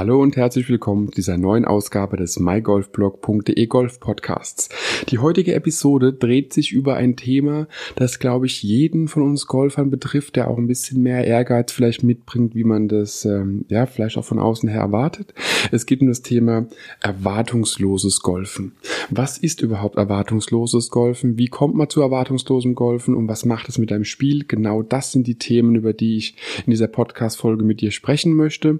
Hallo und herzlich willkommen zu dieser neuen Ausgabe des mygolfblog.de Golf Podcasts. Die heutige Episode dreht sich über ein Thema, das glaube ich jeden von uns Golfern betrifft, der auch ein bisschen mehr Ehrgeiz vielleicht mitbringt, wie man das ähm, ja vielleicht auch von außen her erwartet. Es geht um das Thema erwartungsloses Golfen. Was ist überhaupt erwartungsloses Golfen? Wie kommt man zu erwartungslosem Golfen und was macht es mit deinem Spiel? Genau das sind die Themen, über die ich in dieser Podcast Folge mit dir sprechen möchte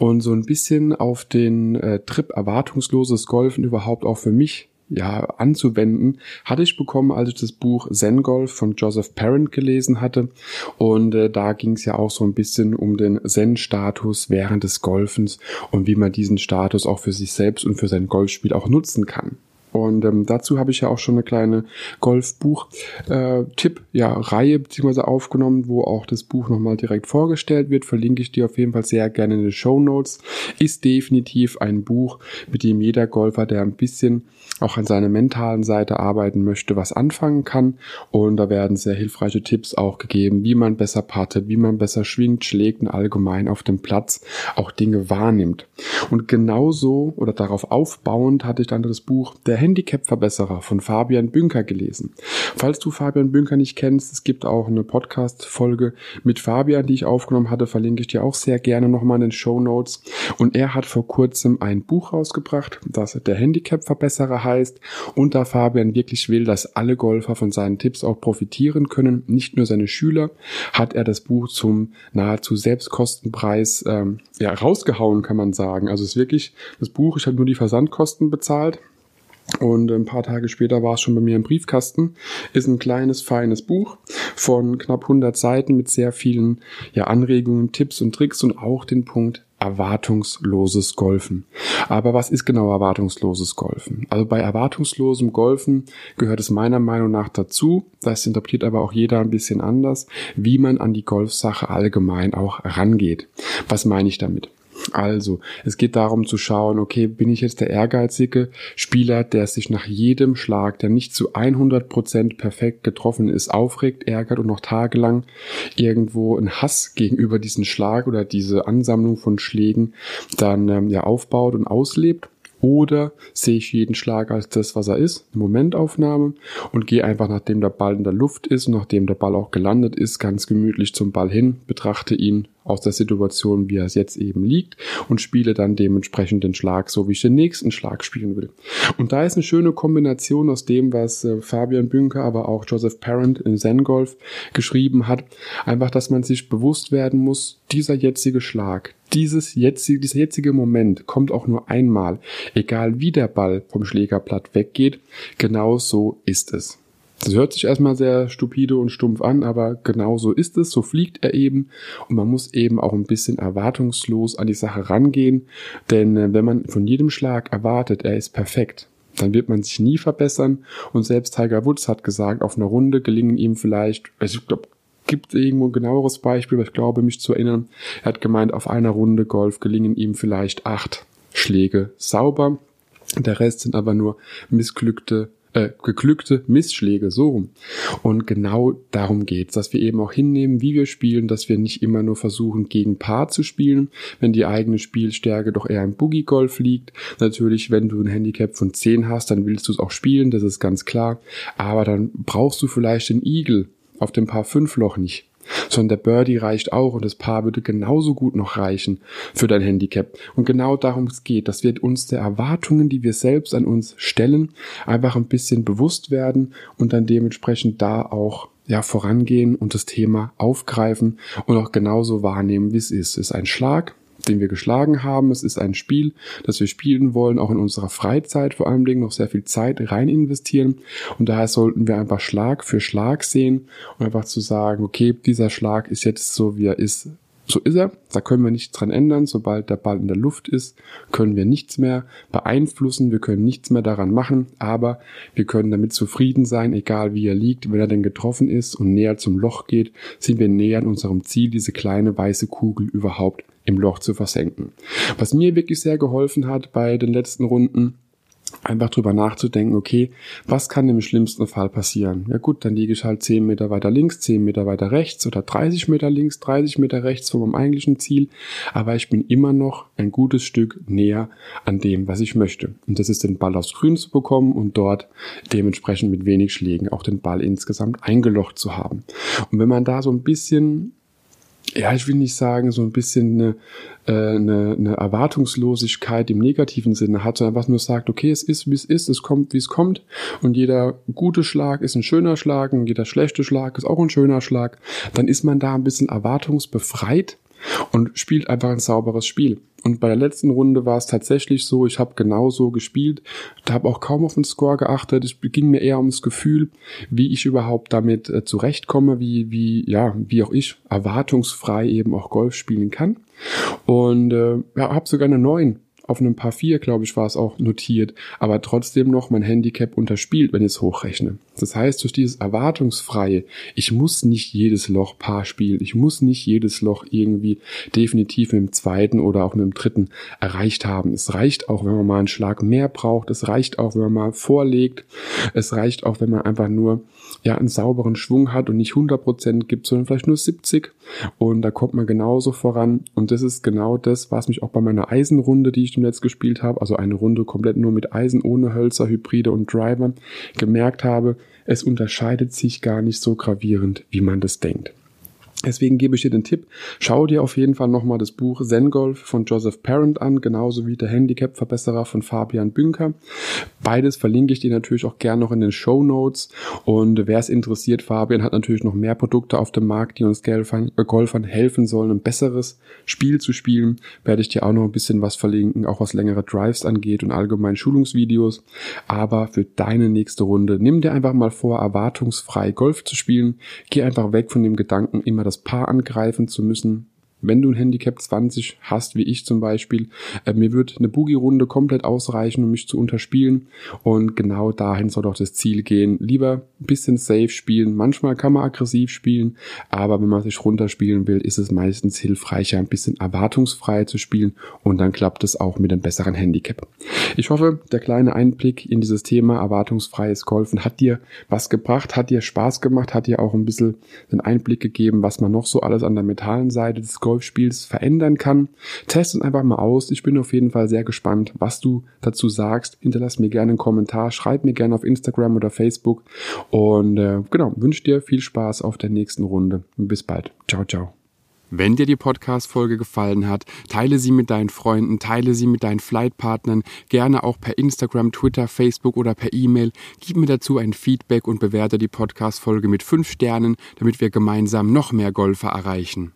und so ein bisschen bisschen auf den äh, Trip erwartungsloses Golfen überhaupt auch für mich ja, anzuwenden, hatte ich bekommen, als ich das Buch Zen Golf von Joseph Parent gelesen hatte. Und äh, da ging es ja auch so ein bisschen um den Zen-Status während des Golfens und wie man diesen Status auch für sich selbst und für sein Golfspiel auch nutzen kann. Und ähm, dazu habe ich ja auch schon eine kleine Golfbuch-Tipp, äh, ja, Reihe beziehungsweise aufgenommen, wo auch das Buch nochmal direkt vorgestellt wird. Verlinke ich dir auf jeden Fall sehr gerne in den Show Notes. Ist definitiv ein Buch, mit dem jeder Golfer, der ein bisschen auch an seiner mentalen Seite arbeiten möchte, was anfangen kann. Und da werden sehr hilfreiche Tipps auch gegeben, wie man besser pattet, wie man besser schwingt, schlägt und allgemein auf dem Platz auch Dinge wahrnimmt. Und genauso oder darauf aufbauend hatte ich dann das Buch Der Handicap-Verbesserer von Fabian Bünker gelesen. Falls du Fabian Bünker nicht kennst, es gibt auch eine Podcast-Folge mit Fabian, die ich aufgenommen hatte, verlinke ich dir auch sehr gerne nochmal in den Show Notes. Und er hat vor kurzem ein Buch rausgebracht, das der Handicap-Verbesserer heißt und da Fabian wirklich will, dass alle Golfer von seinen Tipps auch profitieren können, nicht nur seine Schüler, hat er das Buch zum nahezu Selbstkostenpreis ähm, ja, rausgehauen, kann man sagen. Also es ist wirklich das Buch, ich habe nur die Versandkosten bezahlt. Und ein paar Tage später war es schon bei mir im Briefkasten. Ist ein kleines, feines Buch von knapp 100 Seiten mit sehr vielen ja, Anregungen, Tipps und Tricks und auch den Punkt erwartungsloses Golfen. Aber was ist genau erwartungsloses Golfen? Also bei erwartungslosem Golfen gehört es meiner Meinung nach dazu, das interpretiert aber auch jeder ein bisschen anders, wie man an die Golfsache allgemein auch rangeht. Was meine ich damit? Also, es geht darum zu schauen, okay, bin ich jetzt der ehrgeizige Spieler, der sich nach jedem Schlag, der nicht zu 100% perfekt getroffen ist, aufregt, ärgert und noch tagelang irgendwo einen Hass gegenüber diesen Schlag oder diese Ansammlung von Schlägen dann ähm, ja aufbaut und auslebt? Oder sehe ich jeden Schlag als das, was er ist, eine Momentaufnahme und gehe einfach, nachdem der Ball in der Luft ist und nachdem der Ball auch gelandet ist, ganz gemütlich zum Ball hin, betrachte ihn aus der Situation, wie er es jetzt eben liegt und spiele dann dementsprechend den Schlag, so wie ich den nächsten Schlag spielen will. Und da ist eine schöne Kombination aus dem, was äh, Fabian Bünker, aber auch Joseph Parent in Zen Golf geschrieben hat. Einfach, dass man sich bewusst werden muss, dieser jetzige Schlag, dieses jetzige, dieser jetzige Moment kommt auch nur einmal, egal wie der Ball vom Schlägerblatt weggeht, genau so ist es. Das hört sich erstmal sehr stupide und stumpf an, aber genau so ist es, so fliegt er eben und man muss eben auch ein bisschen erwartungslos an die Sache rangehen, denn äh, wenn man von jedem Schlag erwartet, er ist perfekt, dann wird man sich nie verbessern und selbst Tiger Woods hat gesagt, auf einer Runde gelingen ihm vielleicht, also ich glaube, gibt irgendwo ein genaueres Beispiel, aber ich glaube mich zu erinnern, er hat gemeint, auf einer Runde Golf gelingen ihm vielleicht acht Schläge sauber, der Rest sind aber nur missglückte äh, geglückte Missschläge, so rum. Und genau darum geht's, dass wir eben auch hinnehmen, wie wir spielen, dass wir nicht immer nur versuchen, gegen Paar zu spielen, wenn die eigene Spielstärke doch eher im Boogie-Golf liegt. Natürlich, wenn du ein Handicap von 10 hast, dann willst du es auch spielen, das ist ganz klar. Aber dann brauchst du vielleicht den Igel auf dem Paar 5 Loch nicht sondern der Birdie reicht auch und das Paar würde genauso gut noch reichen für dein Handicap. Und genau darum es geht, dass wir uns der Erwartungen, die wir selbst an uns stellen, einfach ein bisschen bewusst werden und dann dementsprechend da auch ja, vorangehen und das Thema aufgreifen und auch genauso wahrnehmen, wie es ist. Es ist ein Schlag, den wir geschlagen haben. Es ist ein Spiel, das wir spielen wollen, auch in unserer Freizeit vor allen Dingen noch sehr viel Zeit rein investieren. Und daher sollten wir einfach Schlag für Schlag sehen und einfach zu sagen, okay, dieser Schlag ist jetzt so, wie er ist, so ist er, da können wir nichts dran ändern. Sobald der Ball in der Luft ist, können wir nichts mehr beeinflussen, wir können nichts mehr daran machen, aber wir können damit zufrieden sein, egal wie er liegt. Wenn er denn getroffen ist und näher zum Loch geht, sind wir näher an unserem Ziel, diese kleine weiße Kugel überhaupt im Loch zu versenken. Was mir wirklich sehr geholfen hat bei den letzten Runden, einfach drüber nachzudenken, okay, was kann im schlimmsten Fall passieren? Ja gut, dann liege ich halt 10 Meter weiter links, 10 Meter weiter rechts oder 30 Meter links, 30 Meter rechts von meinem eigentlichen Ziel, aber ich bin immer noch ein gutes Stück näher an dem, was ich möchte. Und das ist den Ball aufs Grün zu bekommen und dort dementsprechend mit wenig Schlägen auch den Ball insgesamt eingelocht zu haben. Und wenn man da so ein bisschen ja, ich will nicht sagen, so ein bisschen eine, äh, eine, eine Erwartungslosigkeit im negativen Sinne hat, sondern einfach nur sagt, okay, es ist, wie es ist, es kommt, wie es kommt. Und jeder gute Schlag ist ein schöner Schlag und jeder schlechte Schlag ist auch ein schöner Schlag, dann ist man da ein bisschen erwartungsbefreit und spielt einfach ein sauberes Spiel. Und bei der letzten Runde war es tatsächlich so, ich habe genauso gespielt, da habe auch kaum auf den Score geachtet, es ging mir eher ums Gefühl, wie ich überhaupt damit äh, zurechtkomme, wie, wie, ja, wie auch ich erwartungsfrei eben auch Golf spielen kann. Und äh, ja, habe sogar eine 9 auf einem Paar 4, glaube ich, war es auch notiert, aber trotzdem noch mein Handicap unterspielt, wenn ich es hochrechne. Das heißt, durch dieses Erwartungsfreie, ich muss nicht jedes Loch Paar spielen, ich muss nicht jedes Loch irgendwie definitiv mit dem zweiten oder auch mit dem dritten erreicht haben. Es reicht auch, wenn man mal einen Schlag mehr braucht, es reicht auch, wenn man mal vorlegt, es reicht auch, wenn man einfach nur ja einen sauberen Schwung hat und nicht 100% gibt, sondern vielleicht nur 70 und da kommt man genauso voran. Und das ist genau das, was mich auch bei meiner Eisenrunde, die ich im Netz gespielt habe, also eine Runde komplett nur mit Eisen, ohne Hölzer, Hybride und Driver, gemerkt habe, es unterscheidet sich gar nicht so gravierend, wie man das denkt. Deswegen gebe ich dir den Tipp, schau dir auf jeden Fall nochmal das Buch Zen Golf von Joseph Parent an, genauso wie der Handicap-Verbesserer von Fabian Bünker. Beides verlinke ich dir natürlich auch gerne noch in den Show Notes. Und wer es interessiert, Fabian hat natürlich noch mehr Produkte auf dem Markt, die uns Golfern, äh, Golfern helfen sollen, ein besseres Spiel zu spielen. Werde ich dir auch noch ein bisschen was verlinken, auch was längere Drives angeht und allgemein Schulungsvideos. Aber für deine nächste Runde, nimm dir einfach mal vor, erwartungsfrei Golf zu spielen. Geh einfach weg von dem Gedanken, immer das Paar angreifen zu müssen, wenn du ein Handicap 20 hast, wie ich zum Beispiel, äh, mir wird eine Boogie-Runde komplett ausreichen, um mich zu unterspielen. Und genau dahin soll auch das Ziel gehen. Lieber ein bisschen safe spielen. Manchmal kann man aggressiv spielen, aber wenn man sich runterspielen will, ist es meistens hilfreicher, ein bisschen erwartungsfrei zu spielen. Und dann klappt es auch mit einem besseren Handicap. Ich hoffe, der kleine Einblick in dieses Thema erwartungsfreies Golfen hat dir was gebracht, hat dir Spaß gemacht, hat dir auch ein bisschen den Einblick gegeben, was man noch so alles an der mentalen Seite des Golfspiels verändern kann. Test es einfach mal aus. Ich bin auf jeden Fall sehr gespannt, was du dazu sagst. Hinterlass mir gerne einen Kommentar, schreib mir gerne auf Instagram oder Facebook und äh, genau, wünsche dir viel Spaß auf der nächsten Runde. Bis bald. Ciao, ciao. Wenn dir die Podcast-Folge gefallen hat, teile sie mit deinen Freunden, teile sie mit deinen Flightpartnern, gerne auch per Instagram, Twitter, Facebook oder per E-Mail. Gib mir dazu ein Feedback und bewerte die Podcast-Folge mit fünf Sternen, damit wir gemeinsam noch mehr Golfer erreichen